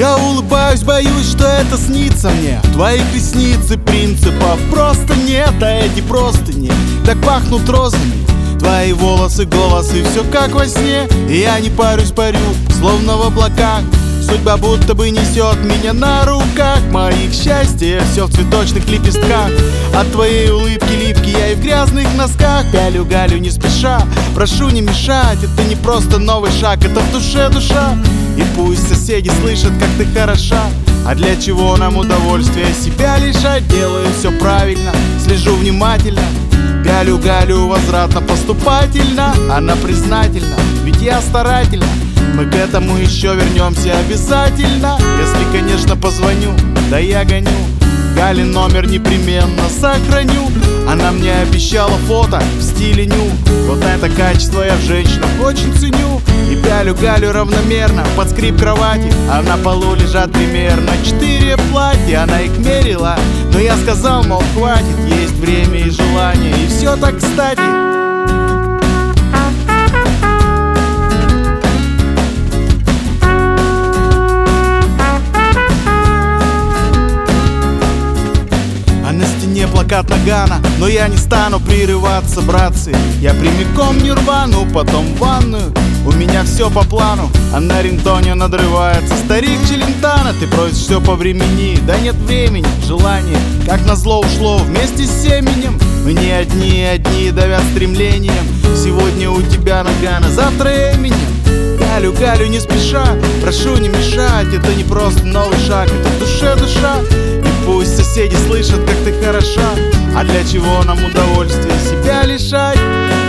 Я улыбаюсь, боюсь, что это снится мне. Твоих ресниц и принципов просто нет А эти просто не так пахнут розами Твои волосы, голос и все как во сне. И я не парюсь, парю, словно в облаках. Судьба будто бы несет меня на руках. Моих счастья все в цветочных лепестках. От твоей улыбки липки я и в грязных носках. Пялю галю не спеша, прошу не мешать. Это не просто новый шаг, это в душе душа. И соседи слышат, как ты хороша. А для чего нам удовольствие себя лишать? Делаю все правильно, слежу внимательно. Галю, Галю, возвратно поступательно. Она признательна, ведь я старательно. Мы к этому еще вернемся обязательно. Если, конечно, позвоню, да я гоню. Гали номер непременно сохраню. Она мне обещала фото в стиле ню Качество я в женщинах очень ценю. И пялю Галю равномерно под скрип кровати. А на полу лежат примерно четыре платья. Она их мерила, но я сказал, мол, хватит Есть время и желание, и все так кстати плакат Нагана Но я не стану прерываться, братцы. Я прямиком нирвану, потом в ванную. У меня все по плану, а на рингтоне надрывается. Старик Челентана, ты просишь все по времени. Да нет времени, желание, как назло ушло вместе с семенем. Мы не одни, одни давят стремлением. Сегодня у тебя Нагана, завтра Эминем. Галю, Галю, не спеша, прошу не мешать. Это не просто новый шаг, это в душе душа Пусть соседи слышат, как ты хороша А для чего нам удовольствие себя лишать?